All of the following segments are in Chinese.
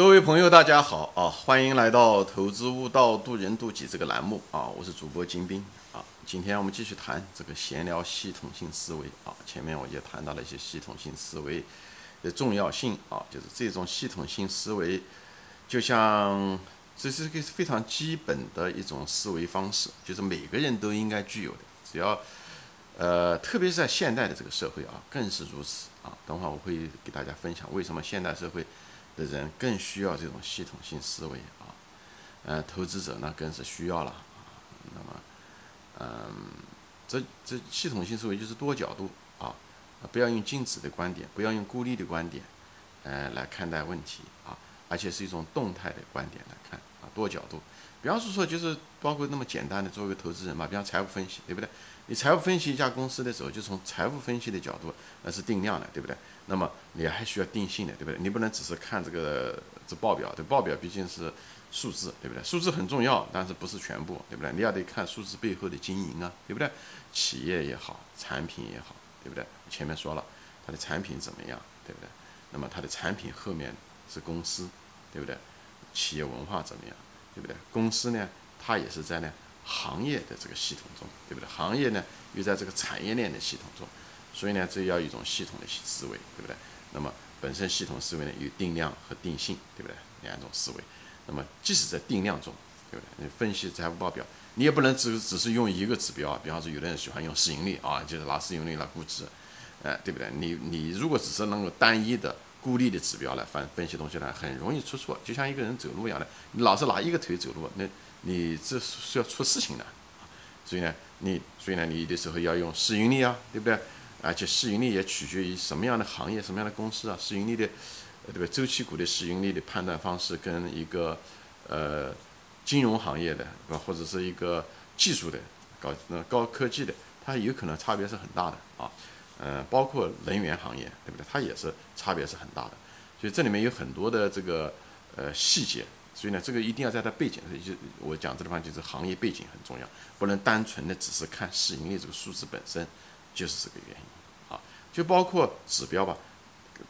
各位朋友，大家好啊！欢迎来到《投资悟道，渡人渡己》这个栏目啊！我是主播金兵啊！今天我们继续谈这个闲聊系统性思维啊！前面我也谈到了一些系统性思维的重要性啊，就是这种系统性思维，就像这是个非常基本的一种思维方式，就是每个人都应该具有的。只要呃，特别是在现代的这个社会啊，更是如此啊！等会儿我会给大家分享为什么现代社会。的人更需要这种系统性思维啊，呃，投资者呢更是需要了。那么，嗯，这这系统性思维就是多角度啊，不要用静止的观点，不要用孤立的观点，呃，来看待问题啊，而且是一种动态的观点来看啊，多角度。比方说，就是包括那么简单的做一个投资人嘛，比方财务分析，对不对？你财务分析一家公司的时候，就从财务分析的角度，那是定量的，对不对？那么你还需要定性的，对不对？你不能只是看这个这报表，这报表毕竟是数字，对不对？数字很重要，但是不是全部，对不对？你要得看数字背后的经营啊，对不对？企业也好，产品也好，对不对？前面说了，它的产品怎么样，对不对？那么它的产品后面是公司，对不对？企业文化怎么样？对不对？公司呢，它也是在呢行业的这个系统中，对不对？行业呢又在这个产业链的系统中，所以呢，这要一种系统的思维，对不对？那么本身系统思维呢有定量和定性，对不对？两种思维。那么即使在定量中，对不对？你分析财务报表，你也不能只只是用一个指标啊。比方说，有的人喜欢用市盈率啊，就是拿市盈率来估值，哎，对不对？你你如果只是能够单一的。孤立的指标来分分析东西呢，很容易出错，就像一个人走路一样的，你老是拿一个腿走路，那你这是要出事情的所以呢，你所以呢，你有的时候要用市盈率啊，对不对？而且市盈率也取决于什么样的行业、什么样的公司啊。市盈率的，对不对？周期股的市盈率的判断方式跟一个呃金融行业的，是吧？或者是一个技术的高那高科技的，它有可能差别是很大的啊。嗯，包括能源行业，对不对？它也是差别是很大的，所以这里面有很多的这个呃细节，所以呢，这个一定要在它背景，就我讲这地方就是行业背景很重要，不能单纯的只是看市盈率这个数字本身，就是这个原因。啊，就包括指标吧，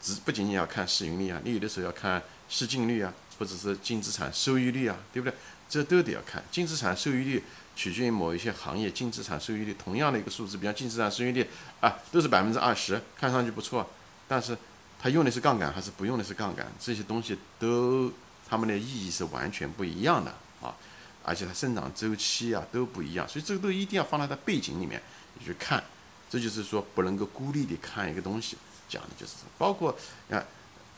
只不仅仅要看市盈率啊，你有的时候要看市净率啊，或者是净资产收益率啊，对不对？这都得要看净资产收益率。取决于某一些行业净资产收益率，同样的一个数字，比方净资产收益率啊，都是百分之二十，看上去不错，但是它用的是杠杆还是不用的是杠杆，这些东西都它们的意义是完全不一样的啊，而且它生长周期啊都不一样，所以这个都一定要放在它背景里面你去看，这就是说不能够孤立的看一个东西，讲的就是包括啊，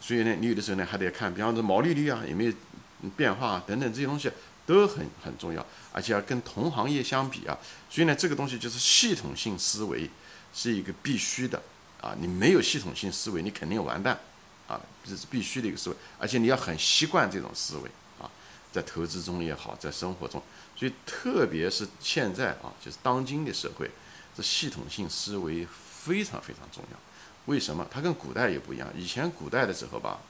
所以呢，你有的时候呢还得看，比方说毛利率啊有没有变化啊等等这些东西。都很很重要，而且要跟同行业相比啊，所以呢，这个东西就是系统性思维是一个必须的啊，你没有系统性思维，你肯定完蛋啊，这是必须的一个思维，而且你要很习惯这种思维啊，在投资中也好，在生活中，所以特别是现在啊，就是当今的社会，这系统性思维非常非常重要。为什么？它跟古代也不一样，以前古代的时候吧，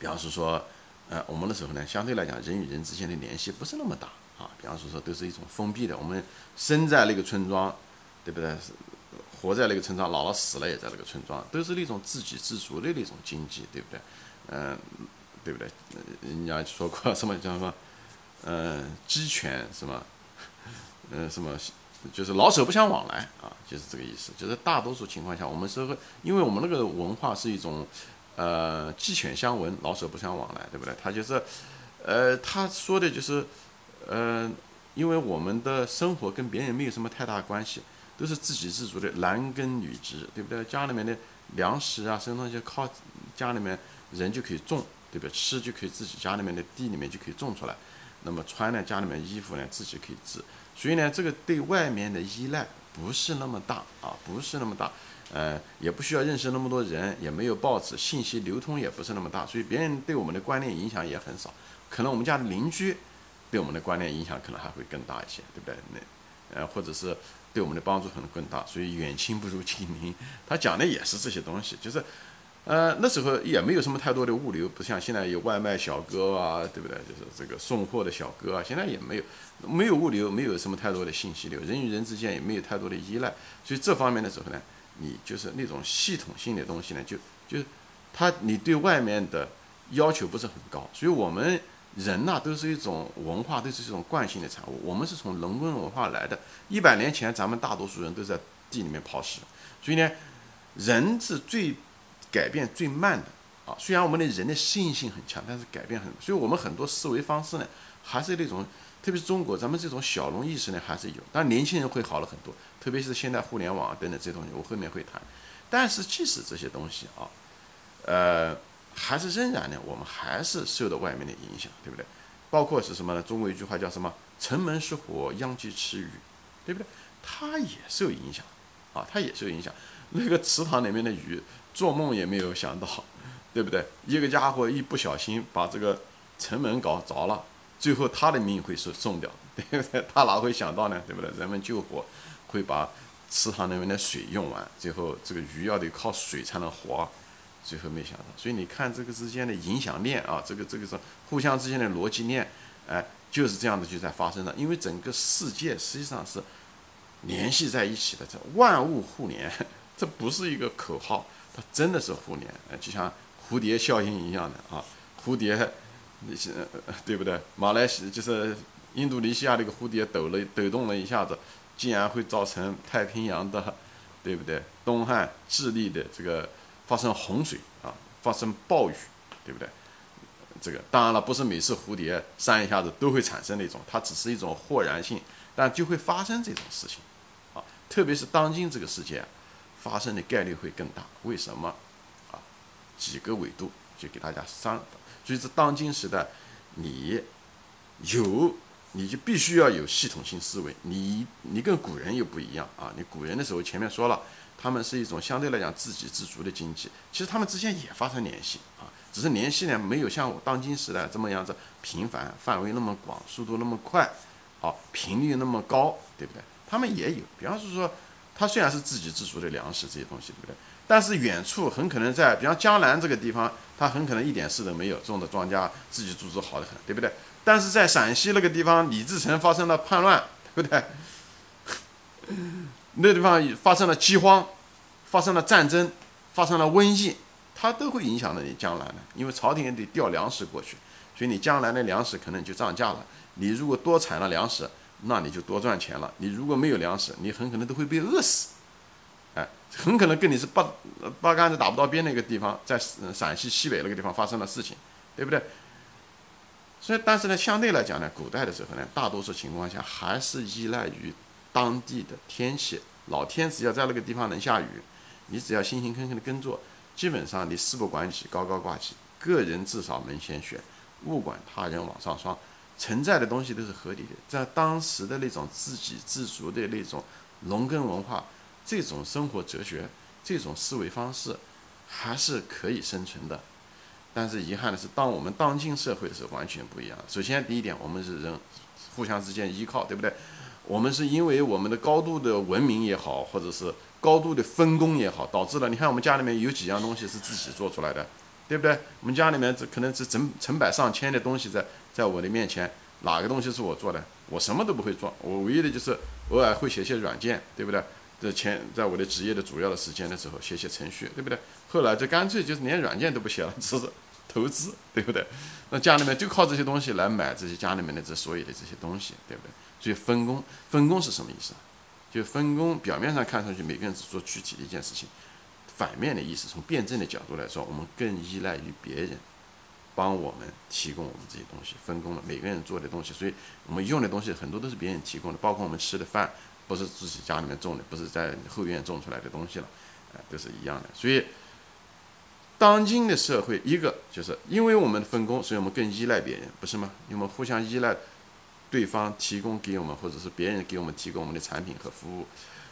比方是说。呃，我们的时候呢，相对来讲，人与人之间的联系不是那么大啊。比方说说，都是一种封闭的。我们生在那个村庄，对不对？活在那个村庄，老了死了也在那个村庄，都是那种自给自足的那种经济，对不对？嗯，对不对？人家说过什么叫什么？嗯，鸡犬什么？嗯，什么？就是老手不相往来啊，就是这个意思。就是大多数情况下，我们社会，因为我们那个文化是一种。呃，鸡犬相闻，老死不相往来，对不对？他就是，呃，他说的就是，呃，因为我们的生活跟别人没有什么太大关系，都是自给自足的，男耕女织，对不对？家里面的粮食啊，什么东西靠家里面人就可以种，对不对？吃就可以自己家里面的地里面就可以种出来，那么穿呢，家里面衣服呢自己可以织，所以呢，这个对外面的依赖不是那么大啊，不是那么大。呃，也不需要认识那么多人，也没有报纸，信息流通也不是那么大，所以别人对我们的观念影响也很少。可能我们家的邻居对我们的观念影响可能还会更大一些，对不对？那呃，或者是对我们的帮助可能更大。所以远亲不如近邻，他讲的也是这些东西。就是呃，那时候也没有什么太多的物流，不像现在有外卖小哥啊，对不对？就是这个送货的小哥啊，现在也没有没有物流，没有什么太多的信息流，人与人之间也没有太多的依赖。所以这方面的时候呢。你就是那种系统性的东西呢，就就他你对外面的要求不是很高，所以我们人呐都是一种文化，都是一种惯性的产物。我们是从农耕文化来的，一百年前咱们大多数人都在地里面刨食，所以呢，人是最改变最慢的啊。虽然我们的人的适应性很强，但是改变很，所以我们很多思维方式呢还是那种，特别是中国，咱们这种小农意识呢还是有，但年轻人会好了很多，特别是现在互联网等等这些东西，我后面会谈。但是即使这些东西啊，呃。还是仍然呢，我们还是受到外面的影响，对不对？包括是什么呢？中国一句话叫什么？“城门失火，殃及池鱼”，对不对？它也受影响，啊，它也受影响。那个池塘里面的鱼，做梦也没有想到，对不对？一个家伙一不小心把这个城门搞着了，最后他的命会受送掉，对不对？他哪会想到呢？对不对？人们救火会把池塘里面的水用完，最后这个鱼要得靠水才能活。最后没想到，所以你看这个之间的影响链啊，这个这个是互相之间的逻辑链，哎，就是这样的就在发生的。因为整个世界实际上是联系在一起的，这万物互联，这不是一个口号，它真的是互联，哎，就像蝴蝶效应一样的啊，蝴蝶，那些对不对？马来西就是印度尼西亚那个蝴蝶抖了抖动了一下子，竟然会造成太平洋的，对不对？东汉、智利的这个。发生洪水啊，发生暴雨，对不对？这个当然了，不是每次蝴蝶扇一下子都会产生那种，它只是一种豁然性，但就会发生这种事情啊。特别是当今这个世界，发生的概率会更大。为什么？啊，几个维度就给大家上。所以这当今时代，你有，你就必须要有系统性思维。你你跟古人又不一样啊。你古人的时候前面说了。他们是一种相对来讲自给自足的经济，其实他们之间也发生联系啊，只是联系呢没有像当今时代这么样子频繁、范围那么广、速度那么快，啊，频率那么高，对不对？他们也有，比方是说，他虽然是自给自足的粮食这些东西，对不对？但是远处很可能在，比方江南这个地方，他很可能一点事都没有，种的庄稼自己种植好的很，对不对？但是在陕西那个地方，李自成发生了叛乱，对不对？那地方发生了饥荒，发生了战争，发生了瘟疫，它都会影响到你江南的，因为朝廷也得调粮食过去，所以你江南的粮食可能就涨价了。你如果多产了粮食，那你就多赚钱了。你如果没有粮食，你很可能都会被饿死。哎，很可能跟你是八八竿子打不到边那个地方，在陕西西北那个地方发生了事情，对不对？所以，但是呢，相对来讲呢，古代的时候呢，大多数情况下还是依赖于。当地的天气，老天只要在那个地方能下雨，你只要辛辛苦苦的耕作，基本上你事不关己，高高挂起，个人至少门前雪，勿管他人网上霜，存在的东西都是合理的。在当时的那种自给自足的那种农耕文化，这种生活哲学，这种思维方式，还是可以生存的。但是遗憾的是，当我们当今社会的时候，完全不一样。首先，第一点，我们是人互相之间依靠，对不对？我们是因为我们的高度的文明也好，或者是高度的分工也好，导致了你看我们家里面有几样东西是自己做出来的，对不对？我们家里面这可能是成成百上千的东西在在我的面前，哪个东西是我做的？我什么都不会做，我唯一的就是偶尔会写些软件，对不对？这前在我的职业的主要的时间的时候写写程序，对不对？后来就干脆就是连软件都不写了，只是投资，对不对？那家里面就靠这些东西来买这些家里面的这所有的这些东西，对不对？所以分工，分工是什么意思？就分工表面上看上去每个人只做具体的一件事情，反面的意思，从辩证的角度来说，我们更依赖于别人帮我们提供我们这些东西，分工了每个人做的东西，所以我们用的东西很多都是别人提供的，包括我们吃的饭不是自己家里面种的，不是在后院种出来的东西了，哎，都是一样的。所以，当今的社会，一个就是因为我们分工，所以我们更依赖别人，不是吗？因为我们互相依赖。对方提供给我们，或者是别人给我们提供我们的产品和服务，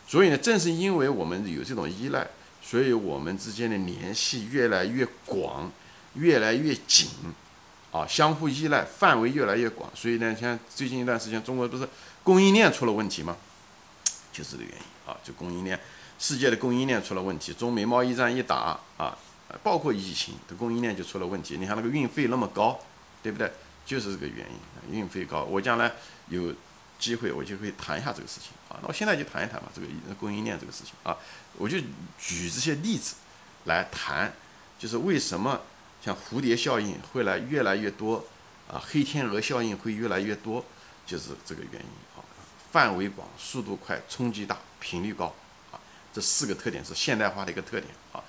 所以呢，正是因为我们有这种依赖，所以我们之间的联系越来越广，越来越紧，啊，相互依赖范围越来越广。所以呢，像最近一段时间，中国不是供应链出了问题吗？就是这个原因啊，就供应链，世界的供应链出了问题，中美贸易战一打啊，包括疫情，的供应链就出了问题。你看那个运费那么高，对不对？就是这个原因，运费高。我将来有机会，我就会谈一下这个事情啊。那我现在就谈一谈吧，这个供应链这个事情啊，我就举这些例子来谈，就是为什么像蝴蝶效应会来越来越多，啊，黑天鹅效应会越来越多，就是这个原因啊。范围广、速度快、冲击大、频率高，啊，这四个特点是现代化的一个特点啊。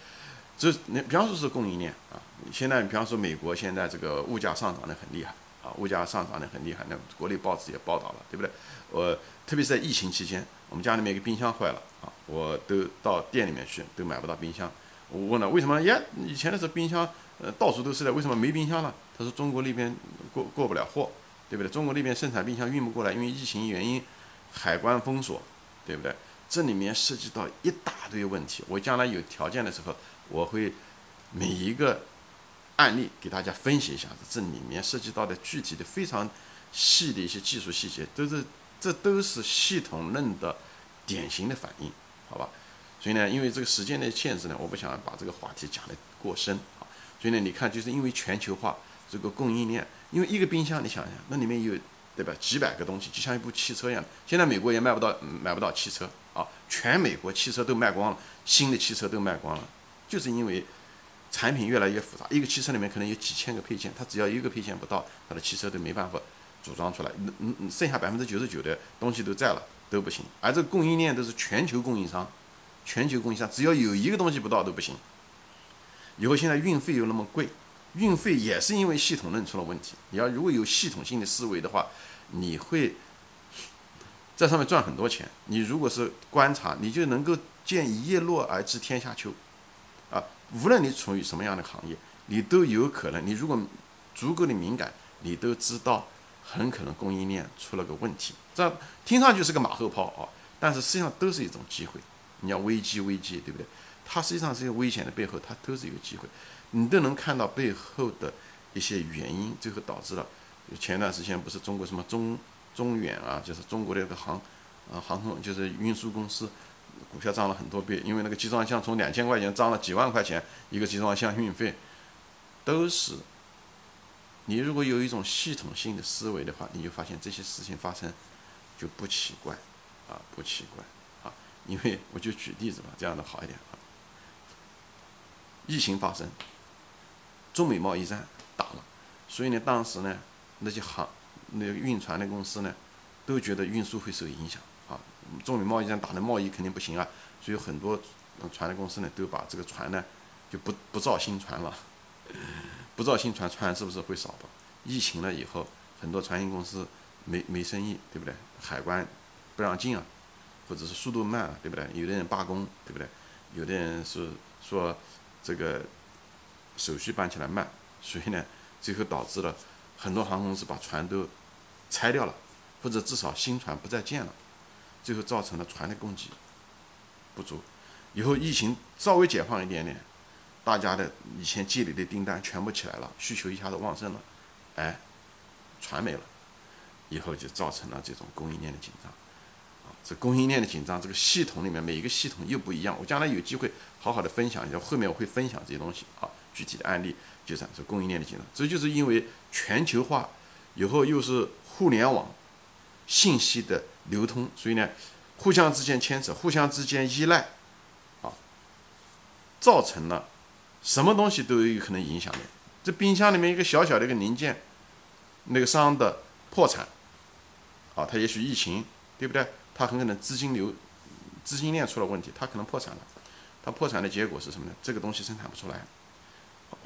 这你比方说是供应链啊，现在比方说美国现在这个物价上涨的很厉害啊，物价上涨的很厉害，那国内报纸也报道了，对不对？我特别是在疫情期间，我们家里面一个冰箱坏了啊，我都到店里面去都买不到冰箱。我问了为什么？呀，以前的时候冰箱呃到处都是的，为什么没冰箱了？他说中国那边过过不了货，对不对？中国那边生产冰箱运不过来，因为疫情原因，海关封锁，对不对？这里面涉及到一大堆问题。我将来有条件的时候，我会每一个案例给大家分析一下，这里面涉及到的具体的非常细的一些技术细节，都是这都是系统论的典型的反应，好吧？所以呢，因为这个时间的限制呢，我不想把这个话题讲得过深啊。所以呢，你看，就是因为全球化这个供应链，因为一个冰箱，你想想，那里面有对吧？几百个东西，就像一部汽车一样。现在美国也卖不到，买不到汽车啊，全美国汽车都卖光了，新的汽车都卖光了，就是因为产品越来越复杂。一个汽车里面可能有几千个配件，它只要一个配件不到，它的汽车都没办法组装出来。嗯嗯，剩下百分之九十九的东西都在了，都不行。而这个供应链都是全球供应商。全球供应商只要有一个东西不到都不行。以后现在运费又那么贵，运费也是因为系统论出了问题。你要如果有系统性的思维的话，你会在上面赚很多钱。你如果是观察，你就能够见一叶落而知天下秋。啊，无论你处于什么样的行业，你都有可能。你如果足够的敏感，你都知道很可能供应链出了个问题。这听上去是个马后炮啊，但是实际上都是一种机会。你要危机危机，对不对？它实际上是一个危险的背后，它都是一个机会，你都能看到背后的一些原因，最后导致了前段时间不是中国什么中中远啊，就是中国的那个航啊航空就是运输公司股票涨了很多倍，因为那个集装箱从两千块钱涨了几万块钱一个集装箱运费，都是你如果有一种系统性的思维的话，你就发现这些事情发生就不奇怪啊，不奇怪啊。因为我就举例子吧，这样的好一点啊。疫情发生，中美贸易战打了，所以呢，当时呢，那些航那个运船的公司呢，都觉得运输会受影响啊。中美贸易战打的贸易肯定不行啊，所以很多船的公司呢，都把这个船呢就不不造新船了，不造新船，船是不是会少吧？疫情了以后，很多船运公司没没生意，对不对？海关不让进啊。或者是速度慢啊，对不对？有的人罢工，对不对？有的人是说这个手续办起来慢，所以呢，最后导致了很多航空公司把船都拆掉了，或者至少新船不再建了，最后造成了船的供给不足。以后疫情稍微解放一点点，大家的以前积累的订单全部起来了，需求一下子旺盛了，哎，船没了，以后就造成了这种供应链的紧张。这供应链的紧张，这个系统里面每一个系统又不一样。我将来有机会好好的分享一下，后面我会分享这些东西啊，具体的案例就是这供应链的紧张。这就是因为全球化以后又是互联网信息的流通，所以呢，互相之间牵扯，互相之间依赖，啊，造成了什么东西都有可能影响的。这冰箱里面一个小小的一个零件，那个商的破产，啊，他也许疫情，对不对？他很可能资金流、资金链出了问题，他可能破产了。他破产的结果是什么呢？这个东西生产不出来，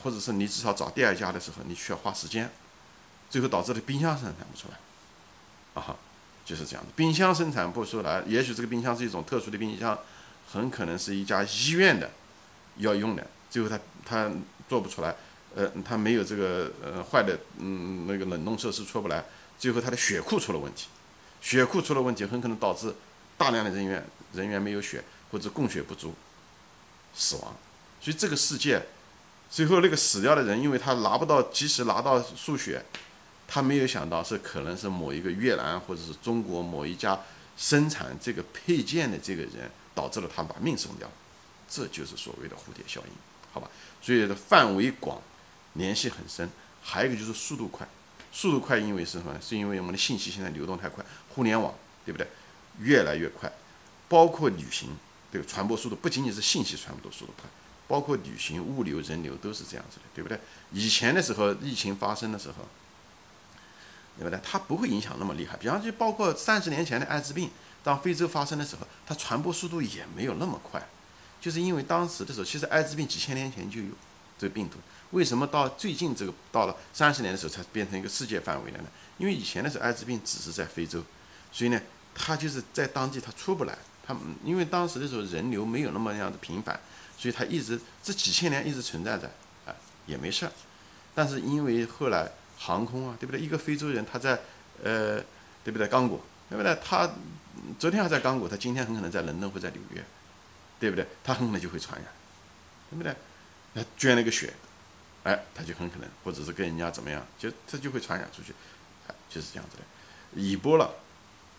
或者是你至少找第二家的时候，你需要花时间，最后导致的冰箱生产不出来。啊哈，就是这样的。冰箱生产不出来，也许这个冰箱是一种特殊的冰箱，很可能是一家医院的要用的，最后他他做不出来，呃，他没有这个呃坏的嗯那个冷冻设施出不来，最后他的血库出了问题。血库出了问题，很可能导致大量的人员人员没有血或者供血不足，死亡。所以这个世界最后那个死掉的人，因为他拿不到及时拿到输血，他没有想到是可能是某一个越南或者是中国某一家生产这个配件的这个人导致了他把命送掉。这就是所谓的蝴蝶效应，好吧？所以的范围广，联系很深，还有一个就是速度快。速度快，因为是什么？是因为我们的信息现在流动太快，互联网，对不对？越来越快，包括旅行，对传播速度不仅仅是信息传播的速度快，包括旅行、物流、人流都是这样子的，对不对？以前的时候，疫情发生的时候，对不对？它不会影响那么厉害。比方就包括三十年前的艾滋病，当非洲发生的时候，它传播速度也没有那么快，就是因为当时的时候，其实艾滋病几千年前就有这个病毒，为什么到最近这个到了三十年的时候才变成一个世界范围的呢？因为以前的时候，艾滋病只是在非洲，所以呢，他就是在当地他出不来。他因为当时的时候人流没有那么样的频繁，所以他一直这几千年一直存在着，啊，也没事儿。但是因为后来航空啊，对不对？一个非洲人他在呃，对不对？刚果，对不对？他昨天还在刚果，他今天很可能在伦敦或在纽约，对不对？他很可能就会传染，对不对？他捐了个血，哎，他就很可能，或者是跟人家怎么样，就他就会传染出去，哎，就是这样子的。伊波了。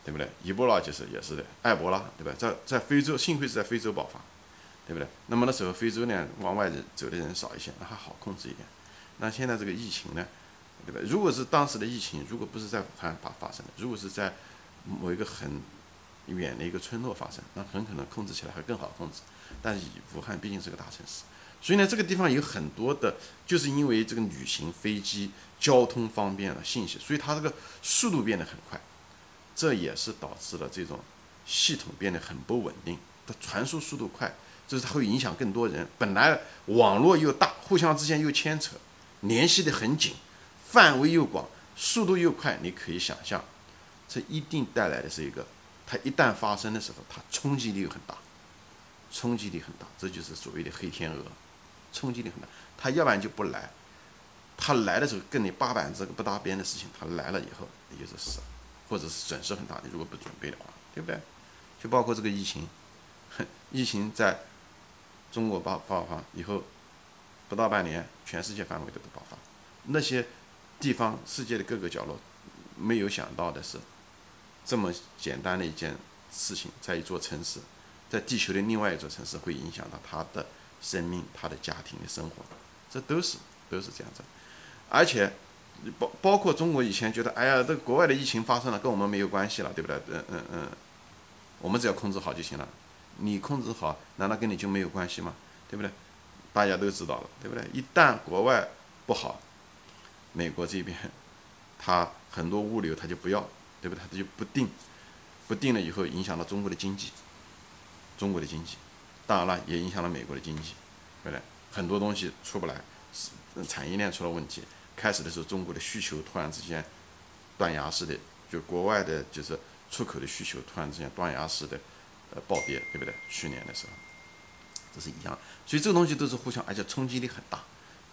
对不对？伊波拉就是也是的，埃博拉，对吧？在在非洲，幸亏是在非洲爆发，对不对？那么那时候非洲呢，往外走的人少一些，那还好控制一点。那现在这个疫情呢，对吧？如果是当时的疫情，如果不是在武汉发发生的，如果是在某一个很远的一个村落发生，那很可能控制起来会更好控制。但是武汉毕竟是个大城市，所以呢，这个地方有很多的，就是因为这个旅行、飞机、交通方便了，信息，所以它这个速度变得很快。这也是导致了这种系统变得很不稳定，它传输速度快，就是它会影响更多人。本来网络又大，互相之间又牵扯，联系的很紧，范围又广，速度又快，你可以想象，这一定带来的是一个，它一旦发生的时候，它冲击力很大，冲击力很大，这就是所谓的黑天鹅，冲击力很大。它要不然就不来，它来的时候跟你八板这个不搭边的事情，它来了以后，也就是死。或者是损失很大，你如果不准备的话，对不对？就包括这个疫情，疫情在中国爆爆发以后，不到半年，全世界范围都都爆发。那些地方，世界的各个角落，没有想到的是，这么简单的一件事情，在一座城市，在地球的另外一座城市，会影响到他的生命、他的家庭的生活，这都是都是这样子，而且。包包括中国以前觉得，哎呀，这国外的疫情发生了，跟我们没有关系了，对不对？嗯嗯嗯，我们只要控制好就行了。你控制好，难道跟你就没有关系吗？对不对？大家都知道了，对不对？一旦国外不好，美国这边，他很多物流他就不要，对不对？他就不定，不定了以后，影响到中国的经济，中国的经济，当然了，也影响了美国的经济，对不对？很多东西出不来，产业链出了问题。开始的时候，中国的需求突然之间断崖式的，就国外的就是出口的需求突然之间断崖式的呃暴跌，对不对？去年的时候，这是一样，所以这个东西都是互相，而且冲击力很大，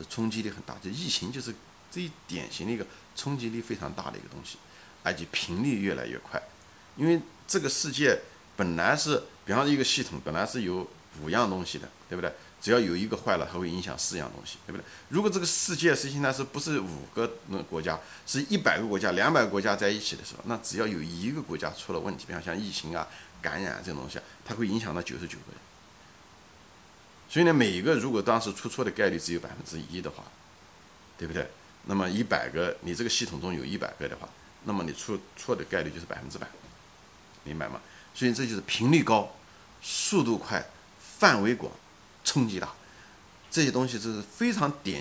冲击力很大。就疫情就是最典型的一个冲击力非常大的一个东西，而且频率越来越快，因为这个世界本来是，比方说一个系统本来是有五样东西的，对不对？只要有一个坏了，它会影响四样东西，对不对？如果这个世界实际上是不是五个那国家，是一百个国家、两百个国家在一起的时候，那只要有一个国家出了问题，比方像疫情啊、感染这种东西，它会影响到九十九个人。所以呢，每一个如果当时出错的概率只有百分之一的话，对不对？那么一百个，你这个系统中有一百个的话，那么你出错的概率就是百分之百，明白吗？所以这就是频率高、速度快、范围广。冲击大，这些东西是非常典